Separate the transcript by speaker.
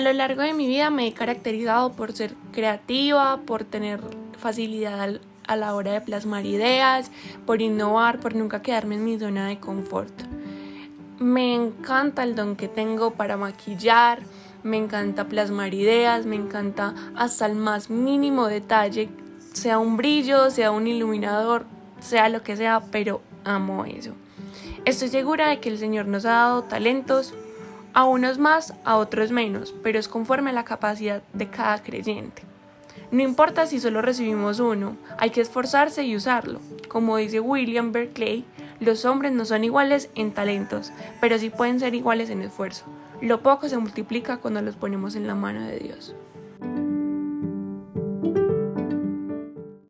Speaker 1: lo largo de mi vida me he caracterizado por ser creativa, por tener facilidad a la hora de plasmar ideas, por innovar, por nunca quedarme en mi zona de confort. Me encanta el don que tengo para maquillar, me encanta plasmar ideas, me encanta hasta el más mínimo detalle, sea un brillo, sea un iluminador, sea lo que sea, pero amo eso. Estoy segura de que el Señor nos ha dado talentos, a unos más, a otros menos, pero es conforme a la capacidad de cada creyente. No importa si solo recibimos uno, hay que esforzarse y usarlo. Como dice William Berkeley, los hombres no son iguales en talentos, pero sí pueden ser iguales en esfuerzo. Lo poco se multiplica cuando los ponemos en la mano de Dios.